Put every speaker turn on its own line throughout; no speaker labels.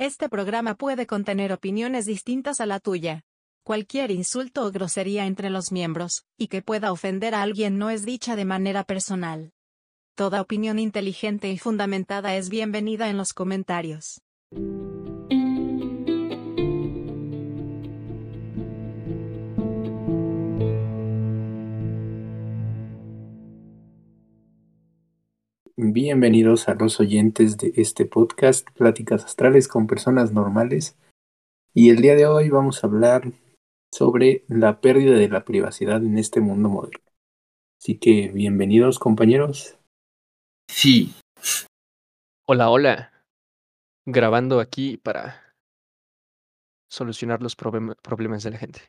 Este programa puede contener opiniones distintas a la tuya. Cualquier insulto o grosería entre los miembros, y que pueda ofender a alguien no es dicha de manera personal. Toda opinión inteligente y fundamentada es bienvenida en los comentarios.
Bienvenidos a los oyentes de este podcast, Pláticas Astrales con Personas Normales. Y el día de hoy vamos a hablar sobre la pérdida de la privacidad en este mundo moderno. Así que bienvenidos compañeros.
Sí.
Hola, hola. Grabando aquí para solucionar los problem- problemas de la gente.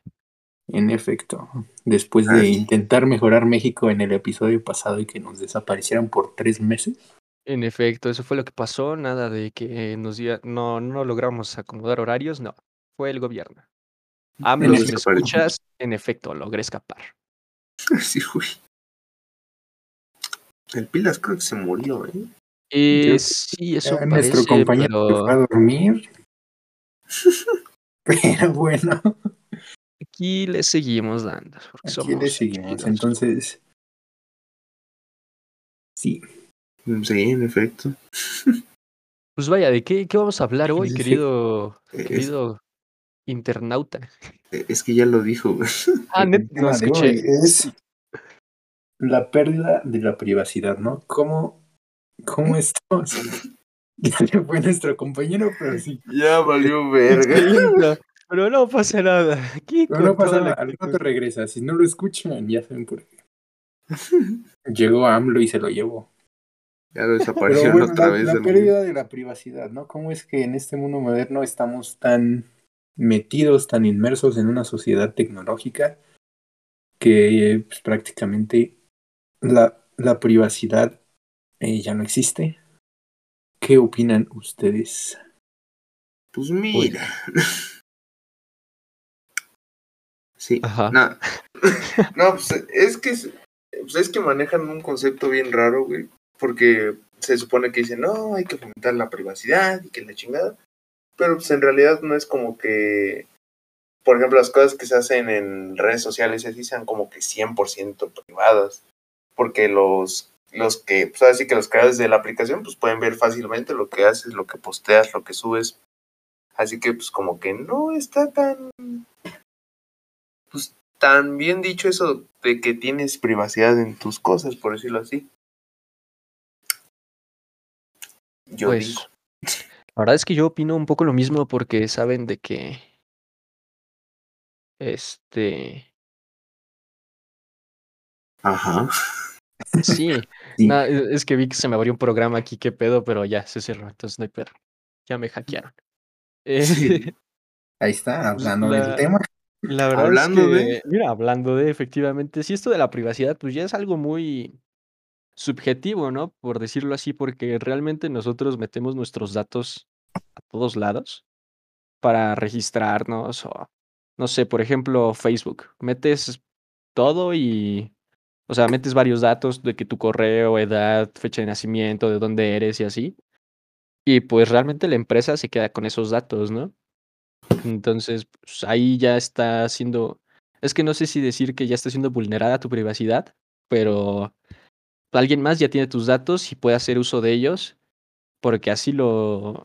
En efecto, después de
Ay.
intentar mejorar México en el episodio pasado y que nos desaparecieran por tres meses,
En efecto, eso fue lo que pasó. Nada de que nos diga, no, no logramos acomodar horarios, no. Fue el gobierno. AMLO, si escuchas, en efecto, logré escapar.
Sí, güey. El Pilas creo que se murió, ¿eh?
Eh, sí, eso parece,
nuestro compañero se
pero
fue a dormir. Pero bueno,
aquí le seguimos dando. Porque
aquí
somos
le seguimos. Entonces, sí,
Sí, en efecto.
Pues vaya, ¿de qué, qué vamos a hablar hoy, querido,
Es,
querido internauta?
es que ya lo dijo, güey.
Ah, no
de
escuché.
es la pérdida de la privacidad, ¿no? ¿Cómo, cómo esto? Ya fue nuestro compañero, pero sí.
Ya valió
Lindo, Pero no pasa nada. Aquí
Pero no pasa nada, al rato regresa. Si no lo escuchan, ya saben por qué. Llegó AMLO y se lo llevó.
Ya lo desaparecieron
bueno,
otra
la,
vez.
la pérdida de la privacidad, ¿no? ¿Cómo es que en este mundo moderno estamos tan metidos, tan inmersos en una sociedad tecnológica que pues, prácticamente la, la privacidad eh, ya no existe? ¿Qué opinan ustedes?
Pues mira. Sí.
Ajá.
No. no, pues es que es, pues es que manejan un concepto bien raro, güey. Porque se supone que dicen, no, hay que fomentar la privacidad y que la chingada. Pero pues en realidad no es como que, por ejemplo, las cosas que se hacen en redes sociales así sean como que 100% privadas. Porque los, los que, pues así que los creadores de la aplicación, pues pueden ver fácilmente lo que haces, lo que posteas, lo que subes. Así que pues como que no está tan tan bien dicho eso de que tienes privacidad en tus cosas, por decirlo así. Yo
Pues,
digo.
la verdad es que yo opino un poco lo mismo porque saben de que. Este.
Ajá.
Sí, es que vi que se me abrió un programa aquí, qué pedo, pero ya se cerró, entonces no hay pedo. Ya me hackearon. Eh,
Sí.
Ahí está, hablando del tema.
La verdad
Hablando
es que,
de-
mira, hablando de, efectivamente, si esto de la privacidad, pues ya es algo muy subjetivo, ¿no? Por decirlo así, porque realmente nosotros metemos nuestros datos a todos lados para registrarnos o, no sé, por ejemplo, Facebook. Metes todo y, o sea, metes varios datos de que tu correo, edad, fecha de nacimiento, de dónde eres y así. Y pues realmente la empresa se queda con esos datos, ¿no? Entonces, pues, ahí ya está siendo, es que no sé si decir que ya está siendo vulnerada tu privacidad, pero alguien más ya tiene tus datos y puede hacer uso de ellos, porque así lo,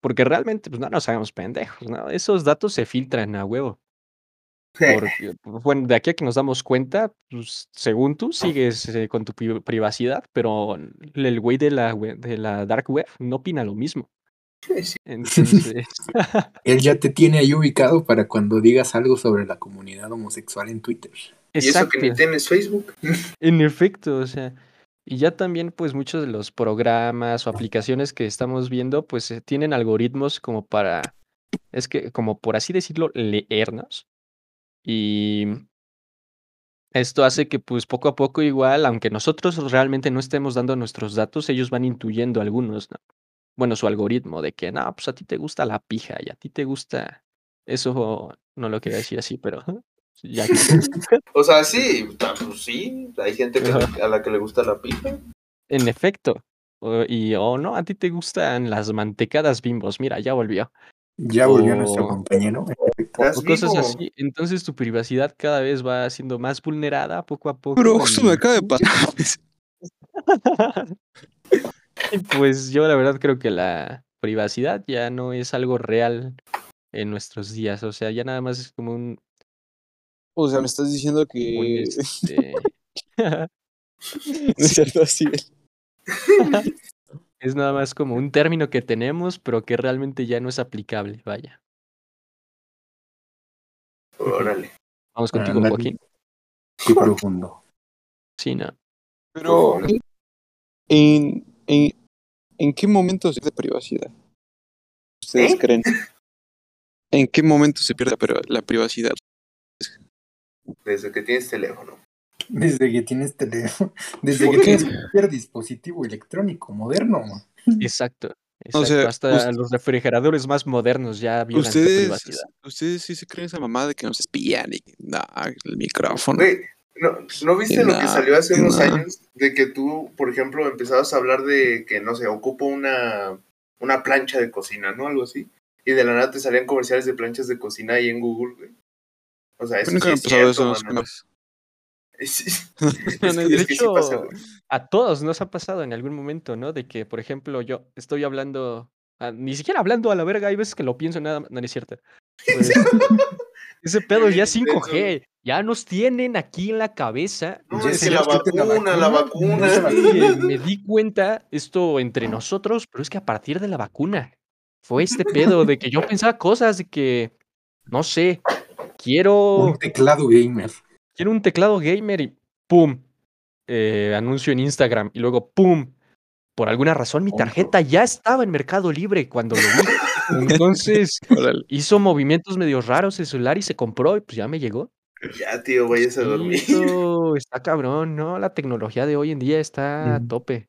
porque realmente, pues no nos hagamos pendejos, ¿no? Esos datos se filtran a huevo. Porque, bueno, de aquí a que nos damos cuenta, pues, según tú sigues eh, con tu pri- privacidad, pero el güey de la, de la dark web no opina lo mismo.
Sí.
Entonces,
Él ya te tiene ahí ubicado para cuando digas algo sobre la comunidad homosexual en Twitter.
Y eso que ni
exacto.
tienes Facebook.
En efecto, o sea, y ya también pues muchos de los programas o aplicaciones que estamos viendo pues eh, tienen algoritmos como para, es que como por así decirlo, leernos. Y esto hace que pues poco a poco igual, aunque nosotros realmente no estemos dando nuestros datos, ellos van intuyendo algunos, ¿no? Bueno, su algoritmo de que, no, pues a ti te gusta la pija y a ti te gusta, eso no lo quería decir así, pero ya que...
O sea, sí, pues sí, hay gente que- a la que le gusta la pija.
En efecto. o- y o no, a ti te gustan las mantecadas bimbos. Mira, ya volvió.
Ya volvió nuestro compañero. en efecto.
¿Estás
O cosas
vivo?
así. Entonces tu privacidad cada vez va siendo más vulnerada poco a poco.
Bro, eso me acaba de pasar.
Y pues yo la verdad creo que la privacidad ya no es algo real en nuestros días. O sea, ya nada más es como un,
O sea, me estás diciendo que.
este,
No es cierto, así.
es nada más como un término que tenemos, pero que realmente ya no es aplicable. Vaya.
Órale.
Vamos contigo,
Ándale.
Joaquín.
Qué profundo.
Sí, no.
Pero, ¿en, en, ¿en qué momento se pierde privacidad? ¿Ustedes
¿Eh?
creen? ¿En qué momento se pierde la privacidad?
Desde que tienes teléfono.
Desde que tienes teléfono, desde
¿Por
que
qué?
tienes cualquier dispositivo electrónico moderno.
Exacto.
O
exacto.
sea,
Hasta los refrigeradores más modernos ya violan
¿Ustedes,
privacidad.
ustedes sí se creen esa mamada de que nos espían y no, el micrófono.
Güey, ¿no, ¿no viste lo que salió hace unos años? De que tú, por ejemplo, empezabas a hablar de que, no sé, ocupo una, una plancha de cocina, ¿no? Algo así. Y de la nada te salían comerciales de planchas de cocina ahí en Google, güey. O sea, eso
Nunca
sí es cierto,
eso.
mano.
es-
Es, es
de
pasa,
a todos nos ha pasado en algún momento, ¿no? De que, por ejemplo, yo estoy hablando, ah, ni siquiera hablando a la verga, hay veces que lo pienso nada, no, no es cierto. Pues, ese pedo ya es
Bien intenso,
5G, ya nos tienen aquí en la cabeza.
No,
Ya
es que la vacuna, la
vacuna,
me di cuenta esto entre nosotros, pero es que a partir de la vacuna fue este pedo de que yo pensaba cosas de que, no sé, quiero,
Un teclado gamer.
quiero un teclado gamer y ¡pum! eh, anuncio en Instagram y luego ¡pum! Por alguna razón mi tarjeta ya estaba en Mercado Libre cuando lo vi. Entonces hizo movimientos medio raros el celular y se compró y pues ya me llegó.
Ya, tío, vayas a
Sí,
dormir.
está cabrón, ¿no? La tecnología de hoy en día está a tope.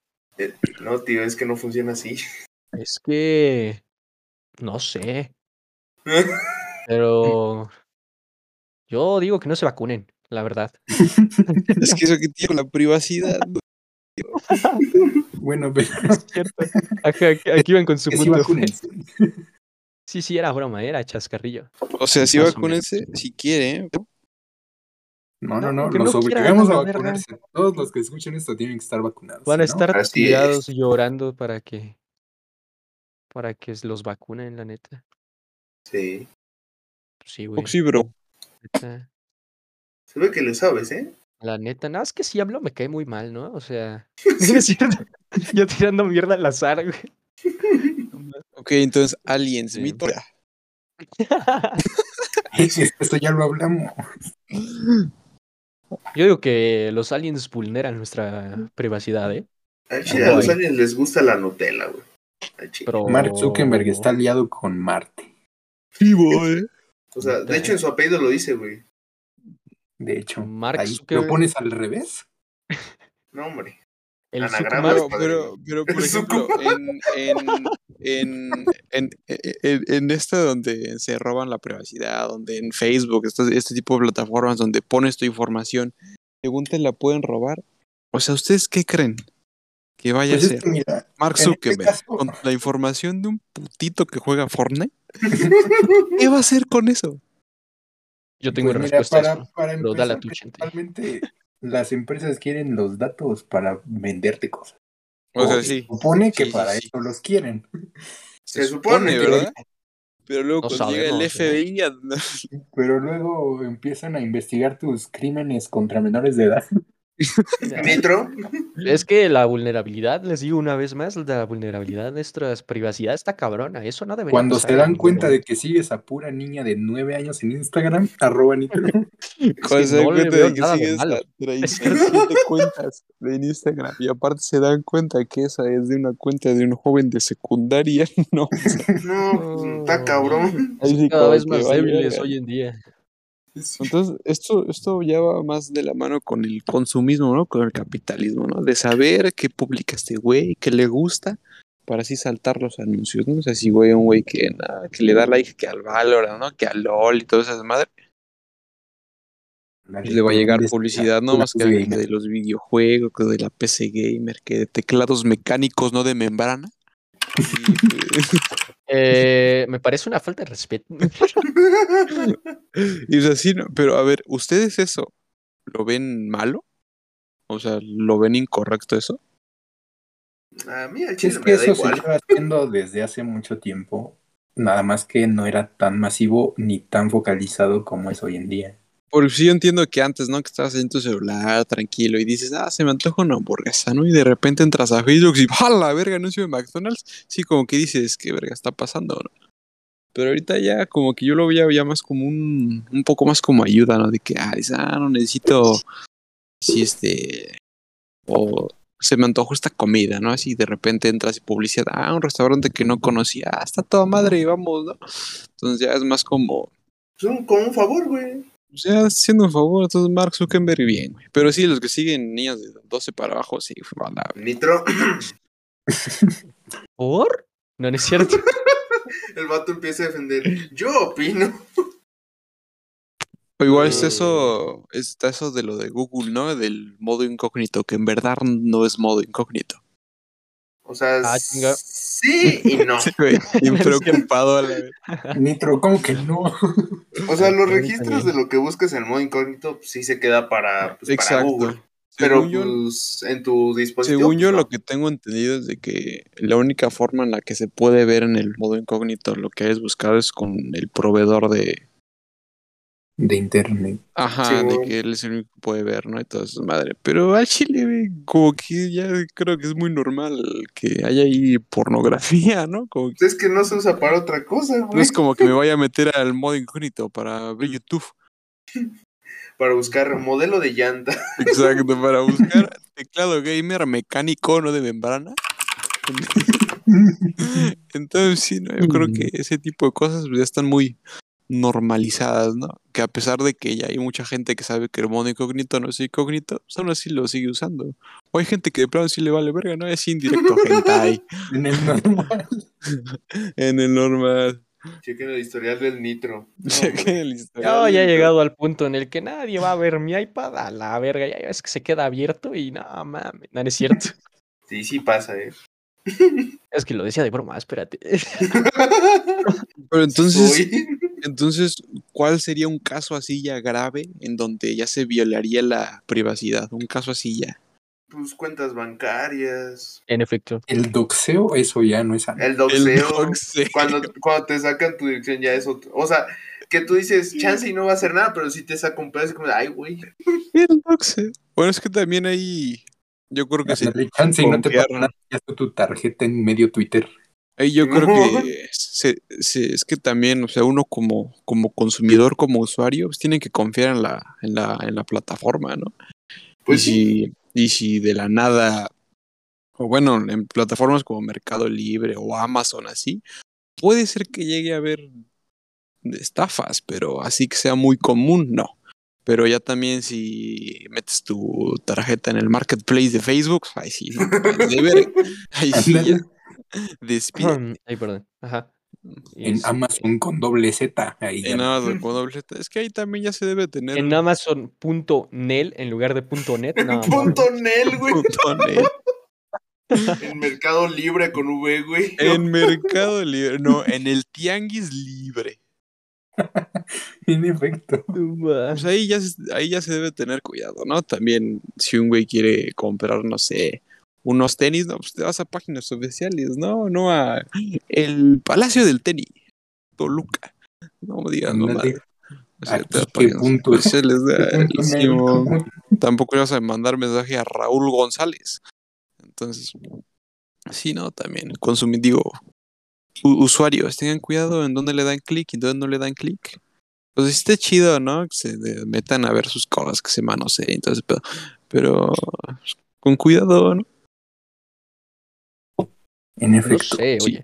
No, tío, es que no funciona así.
Es que no sé, pero yo digo que no se vacunen, la verdad.
Es que eso que tiene con la privacidad.
Bueno, pero
Es cierto. Ajá, aquí, aquí iban con su
sí
punto.
vacúnense.
Sí, sí, era broma, era chascarrillo.
O sea,
o
vacúnense, si quieren.
No, no,
No,
no,
que
los
no
obligamos a vacunarse. Todos los que escuchen esto tienen que estar vacunados.
Van a
no,
estar
Así
tirados llorando para que para que los vacunen, la neta.
Sí.
Pues sí, güey.
Oxy, bro.
neta.
Se ve que le sabes, ¿eh?
La neta, nada, es que si hablo me cae muy mal, ¿no? O sea. Yo tirando mierda al azar, güey.
Ok, entonces, aliens,
Sí.
mito.
Esto ya lo hablamos.
Yo digo que los aliens vulneran nuestra privacidad, ¿eh?
Chile, a los aliens les gusta la Nutella, güey. Chile.
Pero...
Mark Zuckerberg está aliado con Marte.
Sí, boy.
O sea, de hecho en su apellido lo dice, güey.
De hecho,
Mark
ahí
Zuckerberg.
lo pones al revés.
No, hombre.
El
Pero, pero, pero, por
Es
ejemplo, en, en, en, en, en, en esta donde se roban la privacidad, donde en Facebook, estas- este tipo de plataformas donde pones tu información, según te la pueden robar. O sea, ¿ustedes qué creen? Que vaya
Pues
a
es
ser
mira,
Mark
este
Zuckerberg
caso-
con la información de un putito que juega Fortnite. ¿Qué va a hacer con eso?
Yo tengo
pues mira,
respuesta
para, empezar, principalmente las empresas quieren los datos para venderte cosas.
O sea,
se
sí.
supone que
Sí,
para
sí.
eso los quieren.
Se supone,
¿verdad? Pero luego
No
cuando llega el
¿eh?
FBI
Pero luego empiezan a investigar tus crímenes contra menores de edad.
Nitro.
Es que la vulnerabilidad, les digo una vez más, la vulnerabilidad de nuestras privacidad está cabrona. Eso no debería
Cuando
pasar
se
en
dan cuenta de que sigues a pura niña de nueve años en Instagram, arroba nitro.
Cuando se dan
no le
cuenta
veo
de que sigues
malo.
a 37 cuentas de Instagram y aparte se dan cuenta que esa es de una cuenta de un joven de secundaria, no.
No, pues, está cabrón.
Cada vez más débiles hoy en día.
Entonces, esto, esto ya va más de la mano con el consumismo, ¿no? Con el capitalismo, ¿no? De saber qué publica este güey, qué le gusta, para así saltar los anuncios, ¿no? O sea, si güey, un güey que, nada, que le da like que al Valorant, ¿no? Que al LOL y todas esas madres.
Ándale,
Le va a llegar
¿dónde está
publicidad, no más que de los videojuegos, que de la PC Gamer, que de teclados mecánicos, no de membrana. Y,
Eh, me parece una falta de respeto.
y es así, ¿no? Pero a ver, ¿ustedes eso lo ven malo? O sea, ¿lo ven incorrecto eso?
A mí chile
Es
me
que
da
eso se
igual.
lleva haciendo desde hace mucho tiempo, nada más que no era tan masivo ni tan focalizado como es hoy en día.
Porque sí yo entiendo que antes, ¿no? Que estabas en tu celular tranquilo y dices, ah, se me antoja una hamburguesa, ¿no? Y de repente entras a Facebook y ¡ah, la verga, anuncio de McDonald's! Sí, como que dices, ¿qué verga está pasando, no? Pero ahorita ya como que yo lo veía ya más como un, un poco más como ayuda, ¿no? De que, ah, dices, ah, no necesito, sí, este, o se me antojó esta comida, ¿no? Así de repente entras y publicidad, ah, un restaurante que no conocía, ah, está toda madre, vamos, ¿no? Entonces ya es más como,
Es un, como un favor, güey.
O sea, haciendo un favor, entonces Mark Zuckerberg bien, güey. Pero sí, los que siguen niños de 12 para abajo, sí, fue a la-
Nitro,
¿Por? No, no es cierto.
el vato empieza a defender. Yo opino.
O igual está
Mm.
eso, está eso de lo de Google, ¿no? Del modo incógnito, que en verdad no es modo incógnito.
O sea,
Ah,
sí y no.
Sí, güey, bien preocupado a la vez.
Nitro, ¿cómo que no?
O sea, los registros de lo que buscas en modo incógnito pues, sí se queda para, pues, para
Exacto.
Google. Pero
yo,
pues, en tu dispositivo.
según yo
pues, no.
lo que tengo entendido es de que la única forma en la que se puede ver en el modo incógnito lo que hayas buscado es con el proveedor de,
De internet.
Ajá,
Sí,
de que él es el único que puede ver, ¿no? Y todo eso, madre. Pero al chile, como que ya creo que es muy normal que haya ahí pornografía, ¿no? Como que
Pues, es que no se usa para otra cosa,
no
güey.
es como que me vaya a meter al modo incógnito para abrir YouTube.
Para buscar modelo de llanta.
Exacto, para buscar teclado gamer mecánico, no de membrana. Entonces, sí, ¿no? yo creo que ese tipo de cosas pues, ya están muy normalizadas, ¿no? Que a pesar de que ya hay mucha gente que sabe que el modo incógnito no es incógnito, pues aún así lo sigue usando. O hay gente que de plano sí le vale verga, ¿no? Es indirecto hentai
En el normal.
en el normal.
Chequen el historial del Nitro. No,
Chequen el historial.
Yo ya he llegado al punto en el que nadie va a ver mi iPad a la verga. Ya es que se queda abierto y no mames. No, no es cierto.
Sí, sí pasa, eh.
Es que lo decía de broma, espérate.
Pero entonces,
Soy.
entonces, ¿cuál sería un caso así ya grave en donde ya se violaría la privacidad? Un caso así ya.
Pues cuentas bancarias.
En efecto.
El doxeo, eso ya no es algo.
El
El
doxeo. Cuando, cuando te sacan tu dirección ya es otro. O sea, que tú dices, chance y no va a hacer nada, pero si te saca un pedazo, es como, de, ay, güey.
El doxeo. Bueno, es que también ahí. Yo creo que sí.
Y no te nada, ya está tu tarjeta en medio Twitter.
Ahí yo creo que se- se- es que también, o sea, uno como, como consumidor, como usuario, pues tiene que confiar en la, en la, en la plataforma, ¿no?
Pues
y
sí.
si, y si de la nada, o bueno, en plataformas como Mercado Libre o Amazon así, puede ser que llegue a haber estafas, pero así que sea muy común, no. Pero ya también si metes tu tarjeta en el marketplace de Facebook, ahí sí, no. Ahí sí ya. Despide.
Ay, perdón. Ajá.
En
es-
Amazon con doble Z. Ahí ya.
En Amazon con doble Z. Es que ahí también ya se debe tener
En Amazon.nel en lugar de punto .net. No.
Punto Nel, güey.
punto net.
En Mercado Libre con V, güey.
En Mercado Libre. No, en el Tianguis Libre.
En efecto.
Pues ahí ya, se- ahí ya se debe tener cuidado, ¿no? También si un güey quiere comprar, no sé, unos tenis, no, pues te vas a páginas oficiales, ¿no? No a el Palacio del Tenis, Toluca. No me digas, no. O sea, te vas a
¿qué
páginas
punto?
oficiales,
¿Qué
ah,
punto
y
en el-
Simón. Tampoco le vas a mandar mensaje a Raúl González. Entonces, sí, no, también consumir, digo, usuarios, tengan cuidado en dónde le dan clic y dónde no le dan clic. Pues está chido, ¿no? Que se metan a ver sus cosas, que se manoseen, entonces, pero, pero pues, con cuidado, ¿no?
En
No
efecto.
sé,
sí.
oye.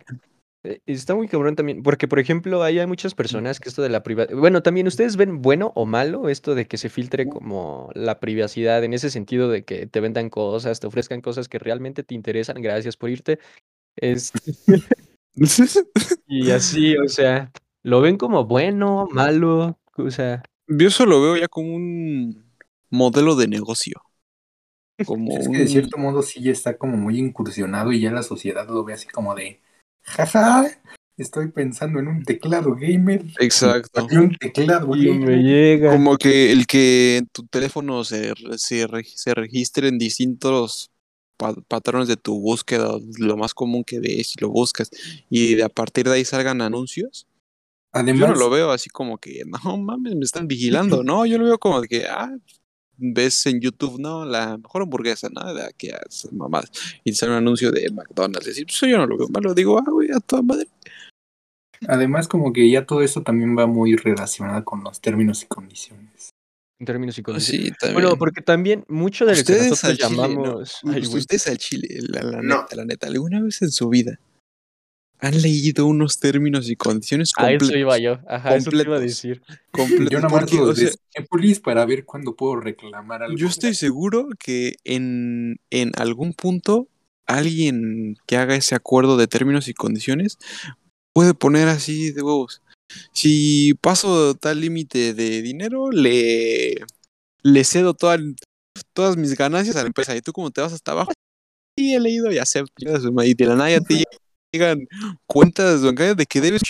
Eh, Está muy cabrón también, porque por ejemplo, ahí hay muchas personas que esto de la privacidad, bueno, también ustedes ven bueno o malo esto de que se filtre como la privacidad en ese sentido de que te vendan cosas, te ofrezcan cosas que realmente te interesan, gracias por irte. Es, y así, o sea, lo ven como bueno, malo, o sea,
Yo eso lo veo ya como un modelo de negocio. Como
Es que de cierto modo sí ya está como muy incursionado y ya la sociedad lo ve así como de, jaja, estoy pensando en un teclado gamer.
Exacto.
Y un teclado
Y me
gamer.
llega.
Como que el que en tu teléfono se, se, se registre en distintos patrones de tu búsqueda, lo más común que ves y lo buscas, y de a partir de ahí salgan anuncios. Yo
Además,
no lo veo así como que, no mames, me están vigilando, no, yo lo veo como que, ah, ves en YouTube, no, la mejor hamburguesa, nada, que haces mamadas, y sale un anuncio de McDonald's, decir, pues yo no lo veo malo, digo, ah, güey, a toda madre.
además como que ya todo eso también va muy relacionado con los términos y condiciones.
En términos y
Ah,
condiciones.
Sí, también.
Bueno, porque también mucho de lo que
Ustedes
nosotros
al chile, ¿no?
llamamos. Ay.
Ustedes al chile, la, la
No.
neta, la neta, ¿alguna vez en su vida han leído unos términos y condiciones
A eso
completos?
iba yo. Ajá, eso te iba a
completos.
decir.
completos?
Yo nada más
Porque,
los
o sea,
de para ver cuándo puedo reclamar algo.
yo estoy seguro que en, en algún punto alguien que haga ese acuerdo de términos y condiciones puede poner así de huevos. Si paso tal límite de dinero, le, le cedo toda- todas mis ganancias a la empresa. Y tú como te vas hasta abajo, sí he leído y acepto. Y de la nada ya te llegan cuentas bancarias de que debes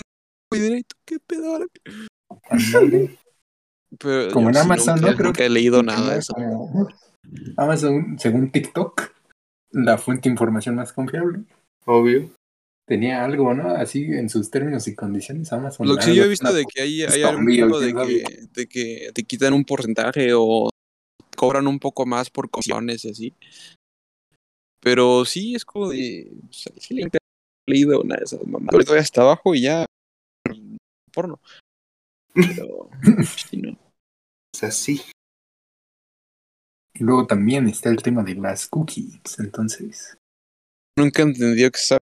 dinero y tú qué pedo ahora? Pero
Como en Amazon,
nunca,
¿no? Creo
nunca he leído nada de eso.
Como Amazon, según TikTok, la fuente de información más confiable,
Obvio.
Tenía algo, ¿no? Así en sus términos y condiciones Amazon.
Lo que sí yo he visto de que hay, hay algún tipo de que, de que te quitan un porcentaje o cobran un poco más por comisiones y así. Pero sí es como de. sí nunca he leído una de esas mamadas. Ahorita hasta abajo y ya. Porno. Pero. sí, no.
O sea, sí.
Y luego también está el tema de las cookies, entonces.
Nunca he entendido que sabe.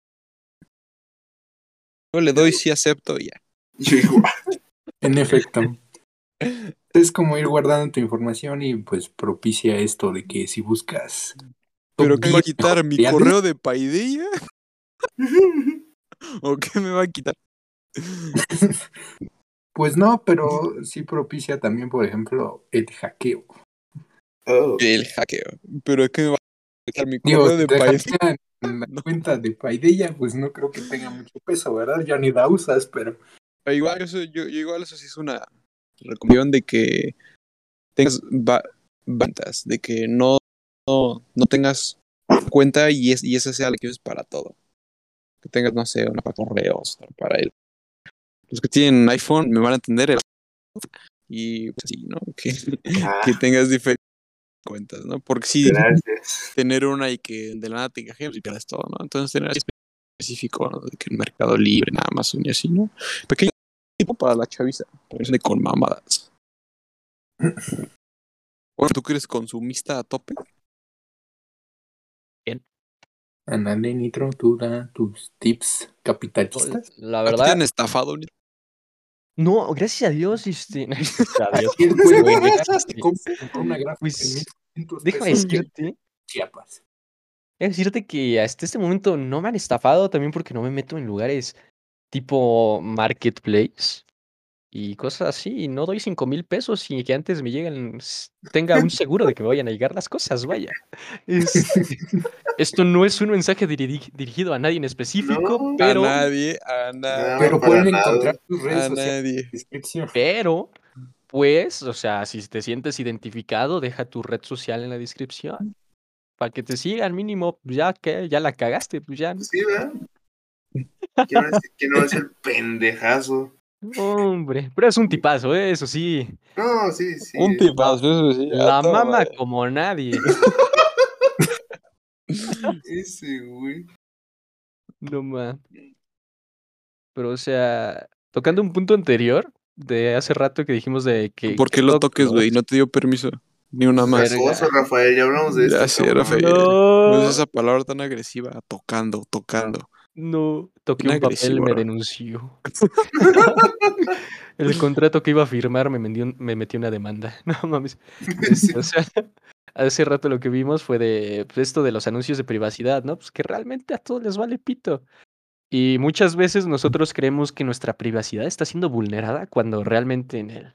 Yo le doy sí acepto y ya.
Yo igual.
En efecto. Es como ir guardando tu información y pues propicia esto de que si buscas...
¿Pero qué me va a
10
quitar? ¿Mi correo de Paideia? ¿O qué me va a quitar?
Pues no, pero sí propicia también, por ejemplo, el hackeo.
Oh.
El hackeo. ¿Pero qué me va quitar? ¿Mi correo de Paideia?
la
No.
cuenta de Paideia, pues no creo que tenga mucho peso, ¿verdad? Ya ni la usas, pero...
Pero igual, eso, yo, yo igual eso sí es una recomendación de que tengas ventas, de que no, no, no tengas cuenta y, es, y esa sea la que uses para todo. Que tengas, no sé, una para correos, para él. Los que tienen iPhone me van a entender el y pues, sí, ¿no? Que,
Ah,
que tengas diferentes cuentas, ¿no? Porque sí,
gracias.
tener una y que de la nada te encajes y pierdas todo, ¿no? Entonces tener algo específico, ¿no? De que el Mercado Libre, nada más y así, ¿no? Pequeño tipo para la chaviza, con mamadas. Bueno, ¿tú que eres consumista a tope?
Ándale, Nitro, tú da tus tips capitalistas.
La
¿A ti te
verdad,
han estafado? Nito?
No, gracias a Dios, este. Gracias a Dios.
Y el güey,
Güey,
güey,
este,
te compra una gráfica
pues,
de 1500
Déjame
de
decirte,
Chiapas.
déjame decirte que hasta este momento no me han estafado también porque no me meto en lugares tipo marketplace y cosas así. Y no doy cinco mil pesos y que antes me lleguen, tenga un seguro de que me vayan a llegar las cosas, vaya. Es- esto no es un mensaje diri- dirigido a nadie en específico,
No.
pero,
A nadie, a nadie,
Pero pueden
nada.
encontrar tus redes
a
sociales en
nadie.
la descripción.
pero, pues, o sea, si te sientes identificado, deja tu red social en la descripción. Para que te sigan mínimo, ya que ya la cagaste, pues ya.
Sí, ¿verdad? ¿Quién no es el pendejazo?
Hombre, pero es un tipazo, ¿eh? eso sí.
No, sí, sí.
Un tipazo, eso sí.
La mama
madre.
como nadie.
Ese, güey.
No ma. Pero, o sea, tocando un punto anterior de hace rato que dijimos de que.
¿Por qué lo
todo-
toques, güey? No te dio permiso. Ni una más.
Verga.
Acoso, Rafael, ya hablamos de esto.
Ya sé,
cabrón.
Rafael. No
No,
es esa palabra tan agresiva. Tocando, tocando.
No, toqué un papel, me denunció. El contrato que iba a firmar me, metió una demanda. No mames.
Sí.
O sea, hace rato lo que vimos fue de pues, esto de los anuncios de privacidad, ¿no? Pues que realmente a todos les vale pito. Y muchas veces nosotros creemos que nuestra privacidad está siendo vulnerada cuando realmente en el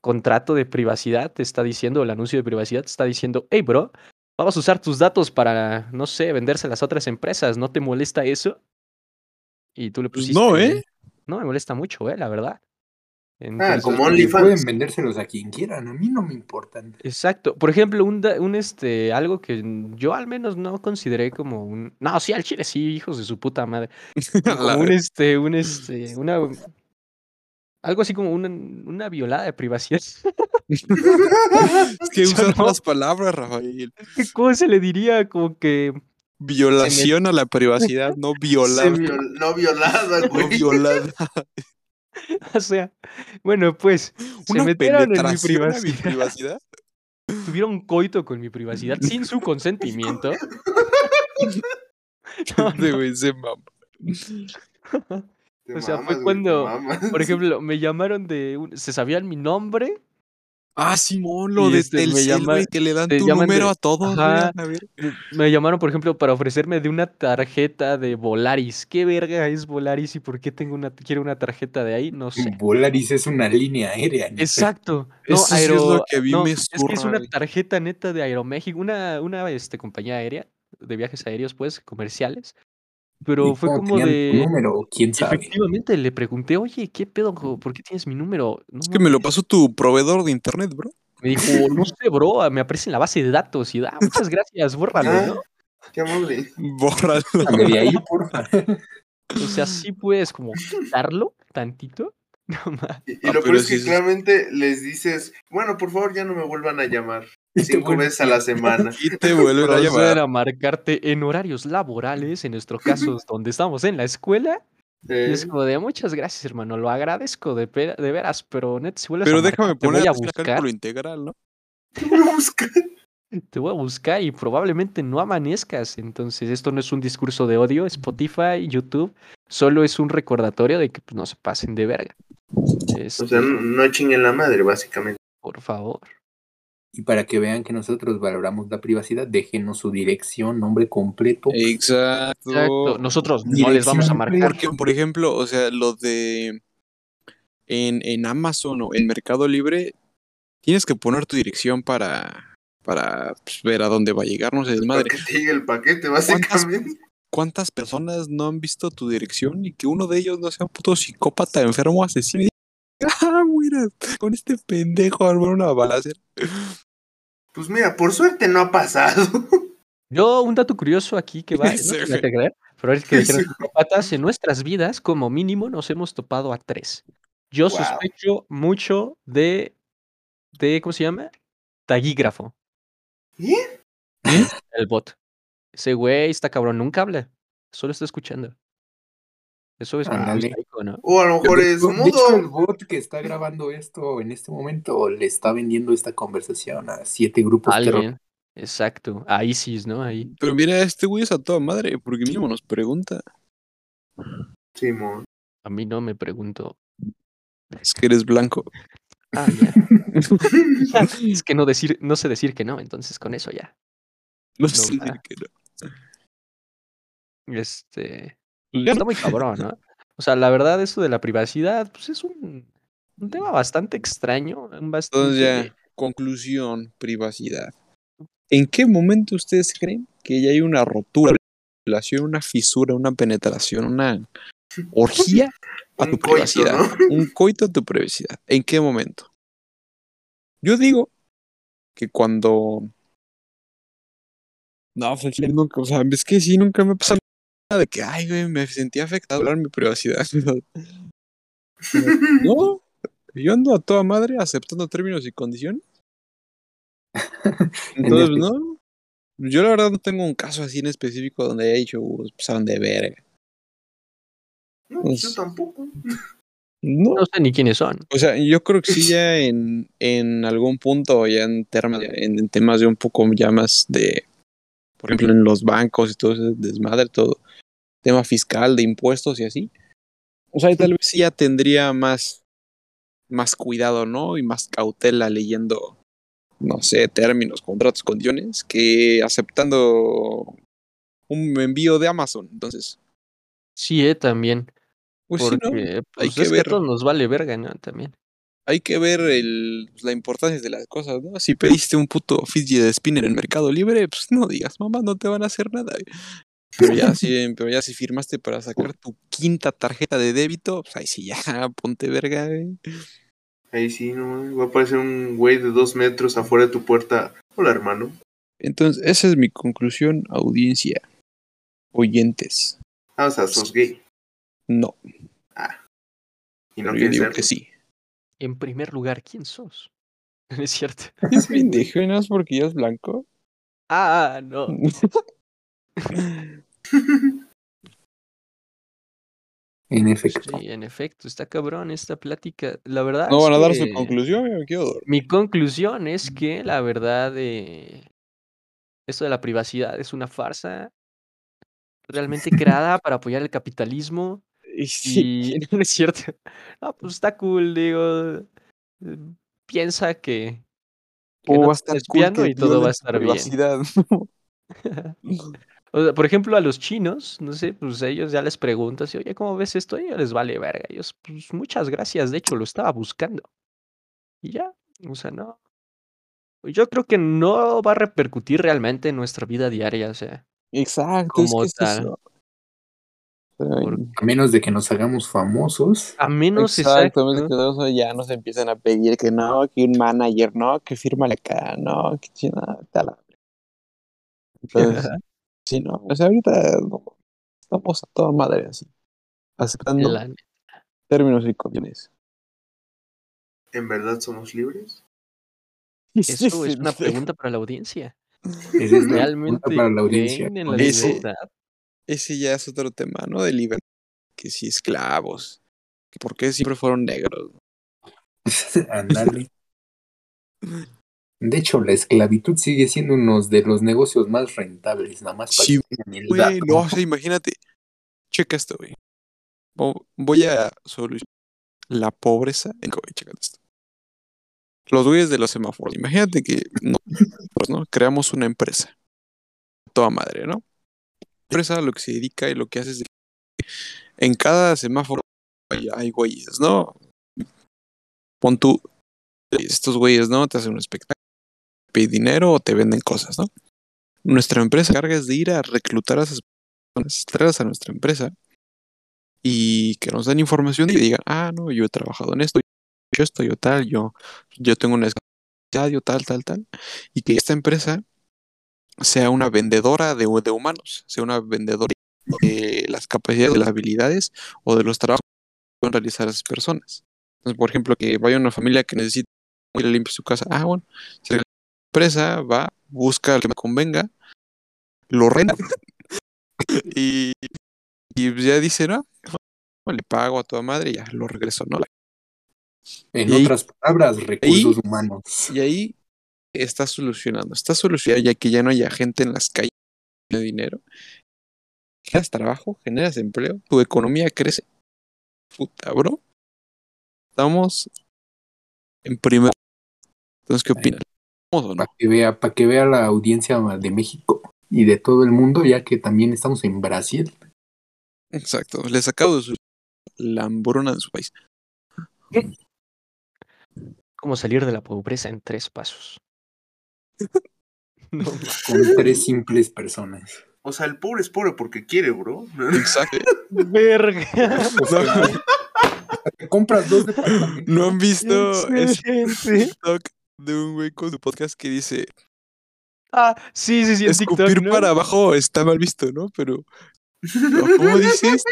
contrato de privacidad te está diciendo, el anuncio de privacidad te está diciendo, hey, bro, vamos a usar tus datos para, no sé, venderse a las otras empresas, ¿no te molesta eso? Y tú le
Pues
pusiste.
no, ¿eh?
No, me molesta mucho, ¿eh? La verdad.
Ah, como
Y
OnlyFans.
pueden vendérselos a quien quieran, a mí no me importan.
Exacto. Por ejemplo, un, un este, algo que yo al menos no consideré como un. No, sí, al chile sí, hijos de su puta madre. Como un este, un este, una. Algo así como una, una violada de privacidad.
Es que usas
no.
las palabras, Rafael.
¿Qué cosa se le diría? Como que.
Violación a la privacidad, no violada.
Viol- no violada,
No violada.
O sea, bueno, pues. Se
Una
metieron en mi privacidad. Tuvieron coito con mi privacidad sin su consentimiento. No, no.
güey se
O sea, fue
mamas,
cuando. Por ejemplo, me llamaron de. un- se sabían mi nombre.
Ah, Simón, lo de
este, me
Telcel,
llama-
güey, que le dan tu número
de-
a todos, güey,
Ajá.
a ver.
Me- llamaron, por ejemplo, para ofrecerme de una tarjeta de Volaris. ¿Qué verga es Volaris y por qué tengo una, quiero una tarjeta de ahí? No sé.
Volaris es una línea aérea. neta.
Exacto. No,
Eso sí es lo que
no,
me
es que es una tarjeta neta de Aeroméxico, una, una este, compañía aérea de viajes aéreos, pues, comerciales. Pero
¿Y
fue como de.
número? ¿Quién sabe?
Efectivamente, le pregunté, oye, ¿qué pedo? ¿Por qué tienes mi número? No
Es que me lo
mames".
pasó tu proveedor de internet, bro.
Me dijo, no sé, bro, me aparece en la base de datos. Y da, muchas gracias, bórralo,
Ah,
¿no?
Qué amable.
Bórralo.
De ahí, porfa.
O sea, sí puedes como quitarlo tantito. No.
Y, y
Ah,
lo peor
pero
es que
sí
claramente les dices, bueno, por favor, ya no me vuelvan a llamar. Cinco veces a la semana.
Y te vuelven a llamar.
a marcarte en horarios laborales, en nuestro caso, donde estamos en la escuela. Y
Eh,
es como de muchas gracias, hermano, lo agradezco de, veras, pero net, si vuelves
Pero
a marcar,
déjame
te
poner
voy a buscar,
cálculo integral, ¿no?
te voy a buscar.
te voy a buscar y probablemente no amanezcas. Entonces, esto no es un discurso de odio, Spotify, YouTube, solo es un recordatorio de que pues, no se pasen de verga.
O
Este,
sea, no, no chinguen la madre, básicamente.
por favor.
Y para que vean que nosotros valoramos la privacidad, déjenos su dirección, nombre completo.
Exacto.
Exacto. Nosotros no les vamos a marcar.
Porque, por ejemplo, o sea, lo de en, en Amazon o en Mercado Libre, tienes que poner tu dirección para, para pues, ver a dónde va a llegar, no sé,
Para
desmadre.
que te llegue el paquete, básicamente.
¿Cuántas personas no han visto tu dirección y que uno de ellos no sea un puto psicópata, enfermo, asesino? Ah, mira, con este pendejo armar una balacera.
Pues mira, por suerte no ha pasado.
Yo, un dato curioso aquí que va, no
Sí,
te
güey.
creer, pero es que dijeron
Sí.
en nuestras vidas, como mínimo, nos hemos topado a tres. Yo
Wow.
sospecho mucho de, de, ¿cómo se llama? Taguígrafo,
¿Eh?
el bot. Ese güey está cabrón, nunca habla, solo está escuchando. Eso es ¿no?
O a lo mejor
De
es
hecho, el
mudo.
bot que está grabando esto en este momento le está vendiendo esta conversación a siete grupos terroristas.
Alguien, exacto, a ISIS, ¿no? Ahí.
Pero mira, este güey es a toda madre, porque mínimo nos pregunta.
Simón.
A mí no me pregunto.
Es que eres blanco.
Ah, ya. es que no decir, no sé decir que no, entonces con eso ya.
No
No,
sé decir que no.
Este. Está muy cabrón, ¿no? O sea, la verdad, eso de la privacidad, pues es un, un tema bastante extraño, bastante...
Entonces ya, conclusión, privacidad. ¿En qué momento ustedes creen que ya hay una rotura, una una fisura, una penetración, una orgía a tu
coito,
privacidad?
¿no?
Un coito a tu privacidad. ¿En qué momento? Yo digo que cuando... No, pues aquí nunca, o sea, es que sí, nunca me ha pasado de que, ay, güey, me sentí afectado hablar mi privacidad. No, yo ando a toda madre aceptando términos y condiciones. Entonces, no. Yo la verdad no tengo un caso así en específico donde haya dicho, "Uh, pasaron de verga.
No, pues yo tampoco.
No.
No sé ni quiénes son.
O sea, yo creo que sí ya en, en algún punto, ya en, temas, en, en temas de un poco ya más de, por ejemplo, en los bancos y todo ese desmadre, todo, tema fiscal, de impuestos y así. O sea, tal vez sí ya tendría más, más cuidado, ¿no? Y más cautela leyendo, no sé, términos, contratos, condiciones, que aceptando un envío de Amazon. Entonces,
Sí, eh, también.
pues sí,
Porque
¿no?
pues,
Hay que
que
ver.
todos nos vale verga, ¿no? También.
hay que ver el, pues, la importancia de las cosas, ¿no? Si pediste un puto fidget spinner en el Mercado Libre, pues no digas, mamá, no te van a hacer nada. Pero ya, si, pero ya si firmaste para sacar tu quinta tarjeta de débito, pues ahí sí ya, ponte verga, güey.
Ahí sí, no, va a aparecer un güey de dos metros afuera de tu puerta. Hola, hermano.
Entonces, esa es mi conclusión, audiencia. Oyentes.
Ah, o sea, sos gay.
No,
Y no
pero yo digo
ser.
que sí.
En primer lugar, ¿quién sos? No es cierto.
Es pendejo, ¿no es porque ya es blanco?
Ah, no.
En efecto.
Sí, en efecto, está cabrón esta plática. La verdad
No van a dar su conclusión, me.
Mi conclusión es que la verdad eh, esto de la privacidad es una farsa realmente creada para apoyar el capitalismo
Y sí,
y no es cierto. No, pues está cool, digo. Piensa que, que
¿cómo
no
va a estar cool que
y todo va a estar bien. O sea, por ejemplo, a los chinos, no sé, pues ellos ya les preguntas, y, oye, ¿cómo ves esto? Y les vale verga. Ellos, pues muchas gracias, de hecho, lo estaba buscando. Y ya, o sea, no. Yo creo que no va a repercutir realmente en nuestra vida diaria, o sea,
Exacto, es
como
que es
tal.
eso. Ay,
Por-
A menos de que nos hagamos famosos.
A menos
Exacto, a
exacto.
que todos ya nos empiezan a pedir que no, que un manager, no, que firma acá, no, que chingada, tal. Entonces, sí, no, o sea, ahorita no, estamos a toda madre así, aceptando
La-
términos y condiciones.
¿En verdad somos libres?
Eso es una pregunta para la audiencia.
Es
¿Realmente
para la audiencia.
en la
Ese-
libertad?
Ese ya es otro tema, ¿no? De libertad, que si esclavos, por qué siempre fueron negros.
Ándale. De hecho, la esclavitud sigue siendo uno de los negocios más rentables, nada más para
Sí,
que
Güey, no, o sea, imagínate, checa esto, güey. Vo- Voy a solucionar la pobreza en güey, checa esto. Los güeyes de los semáforos. Imagínate que no, pues, ¿no? creamos una empresa. Toda madre, ¿no? Empresa lo que se dedica y lo que hace es que en cada semáforo hay, hay güeyes, ¿no? Pon tú, estos güeyes, ¿no? Te hacen un espectáculo, te piden dinero o te venden cosas, ¿no? Nuestra empresa se encarga es de ir a reclutar a esas personas, traerlas a nuestra empresa y que nos den información y que digan, ah, no, yo he trabajado en esto, yo esto, yo tal, yo, yo tengo una especialidad, yo tal, tal, tal, y que esta empresa sea una vendedora de, de humanos, sea una vendedora de las capacidades, de las habilidades o de los trabajos que pueden realizar esas personas. Entonces, por ejemplo, que vaya una familia que necesita ir a limpiar su casa, ah, bueno, la empresa va, busca al que me convenga, lo renta y, y ya dice, no, le pago a toda madre y ya lo regreso, ¿no?
En
Y ahí-
otras palabras, recursos humanos.
Y ahí está solucionando, está solucionando ya que ya no haya gente en las calles de dinero. Generas trabajo, generas empleo, tu economía crece. Puta, bro. Estamos en primer. Entonces, ¿qué opinan? ¿Vamos o no?
Para que vea, para que vea la audiencia de México y de todo el mundo, ya que también estamos en Brasil.
Exacto. Les acabo de subir la hambruna de su país.
¿Cómo salir de la pobreza en tres pasos? No,
con tres simples personas.
O sea, el pobre es pobre porque quiere, bro.
Exacto.
Verga.
Te compras dos departamentos.
¿No han visto ese
Excelente.
TikTok de un güey con su podcast que dice
Ah, sí, sí, sí, en TikTok,
escupir
¿no?
para abajo está mal visto, ¿no? Pero ¿no? ¿cómo dices?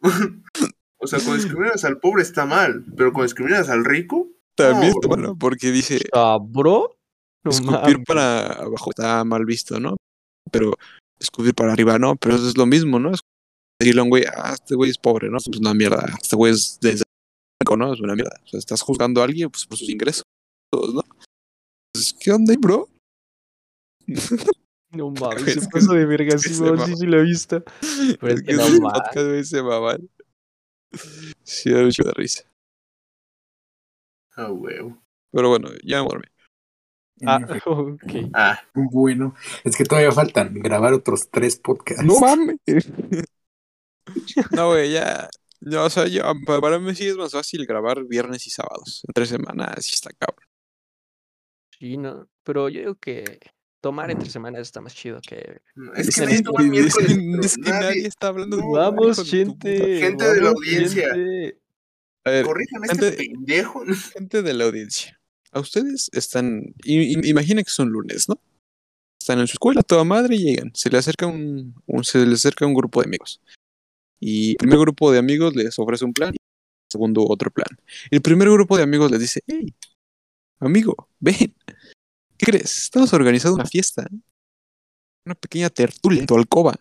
O sea, cuando discriminas al pobre está mal, pero cuando discriminas al rico,
También
No,
está
bro.
mal, ¿no? porque dice
bro. No
escupir
mames.
para abajo está mal visto, ¿no? Pero escupir para arriba no, pero eso es lo mismo, ¿no? Es decirle a un güey, ah, este güey es pobre, ¿no? Pues una mierda, este güey es ¿no? Es una mierda. O sea, estás juzgando a alguien pues, por sus ingresos, ¿no? Pues, ¿Qué onda, bro?
No mames,
Es
se pasó de verga, sí, sí, sí lo he visto. Pero es que no mames.
se va mal. Sí, da mucho de risa.
ah, huevo.
Pero bueno, ya me dormí.
Ah, ok.
Ah,
Bueno, es que todavía faltan grabar otros tres podcasts.
No mames. No, güey, ya. No, o sea, yo, pa- para mí sí es más fácil grabar viernes y sábados. Entre semanas sí está cabrón.
Sí, no. Pero yo digo que tomar entre semanas está más chido que.
Es que
Dicen
nadie
esto,
toma
es
miércoles,
que-
pero
es que nadie,
nadie-
está hablando de
no,
Vamos, gente.
Gente de la audiencia.
gente.
A ver,
Corrijan a este
gente-
pendejo.
gente de la audiencia. A ustedes están. i- Imaginen que son lunes, ¿no? Están en su escuela, toda madre, y llegan. Se le acerca un, un- se les acerca un grupo de amigos. Y el primer grupo de amigos les ofrece un plan, y el segundo otro plan. El primer grupo de amigos les dice, hey, amigo, ven. ¿Qué crees? Estamos organizando una fiesta. Una pequeña tertulia en tu alcoba.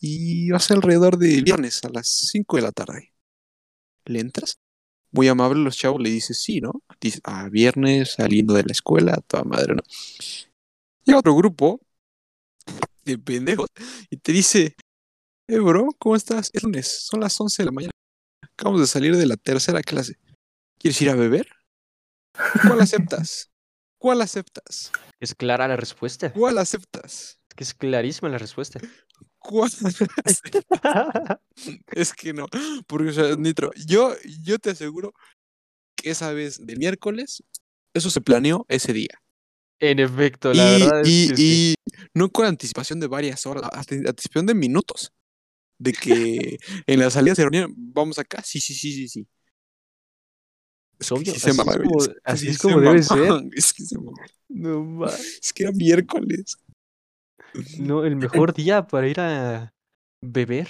Y va a ser alrededor de viernes a las 5 de la tarde. ¿Le entras? Muy amable los chavos le dice sí, ¿no? Dice, ah, viernes, saliendo de la escuela, toda madre, ¿no? Llega otro grupo de pendejos y te dice, eh, bro, ¿cómo estás? Es lunes, son las 11 de la mañana. Acabamos de salir de la tercera clase. ¿Quieres ir a beber? ¿Cuál aceptas? ¿Cuál aceptas?
Es clara la respuesta.
¿Cuál aceptas?
Es que es clarísima la respuesta.
¿Cuál aceptas? Es que no, porque, o sea, Nitro, yo, yo te aseguro que esa vez de miércoles, eso se planeó ese día.
en efecto, la
y,
verdad es
y-
que sí.
y no con anticipación de varias horas, anticipación de minutos. De que en la salida se reunían, vamos acá, sí, sí, sí, sí, sí.
Es obvio,
Sí se
así es como- así
sí
es
se
como debe ser.
Es que, se.
No,
Es que era miércoles.
no, el mejor día para ir a beber.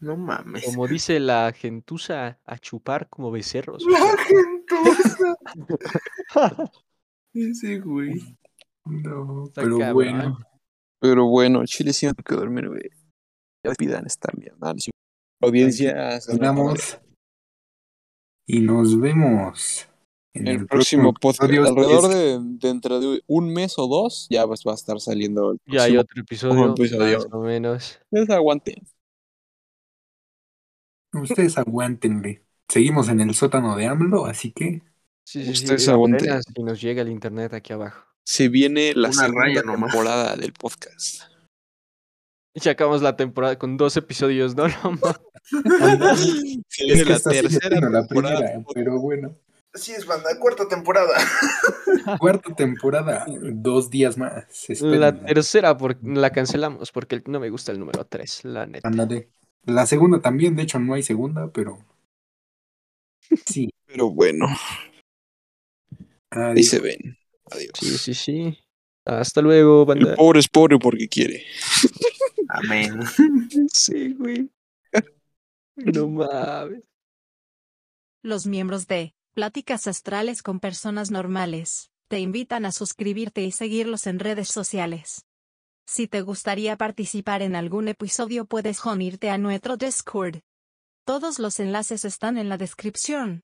No mames.
Como dice la gentuza, a chupar como becerros.
La gentuza. Ese güey.
No,
Está
pero
cabrón.
bueno.
Pero bueno, Chile sí tengo que dormir, güey. Ya pidan esta mierda. no, sí. Audiencia,
Terminamos. Y nos vemos en
el próximo podcast. Alrededor de, de entre de un mes o dos, ya pues va a estar saliendo el
Ya hay otro episodio,
episodio.
más o menos.
Ustedes aguanten.
Ustedes aguántenle. Seguimos en el sótano de AMLO, así que
Sí, sí, sí,
Ustedes
eh,
aguanten.
si nos llega el internet aquí abajo.
Se viene la
Una
segunda
raya
temporada del podcast.
Y acabamos la temporada con dos episodios, ¿no? No,
es que
la tercera
la
temporada.
primera, pero bueno.
Así es, banda. Cuarta temporada.
Cuarta temporada, dos días más.
la tercera por- la cancelamos porque no me gusta el número 3, la neta.
La segunda también, de hecho no hay segunda, pero sí.
Pero bueno, ahí se ven. Adiós.
Sí, sí, sí. Hasta luego,
El
banda.
pobre es pobre porque quiere.
Amén.
Sí, güey. No mames.
Los miembros de Pláticas Astrales con Personas Normales te invitan a suscribirte y seguirlos en redes sociales. Si te gustaría participar en algún episodio puedes unirte a nuestro Discord. Todos los enlaces están en la descripción.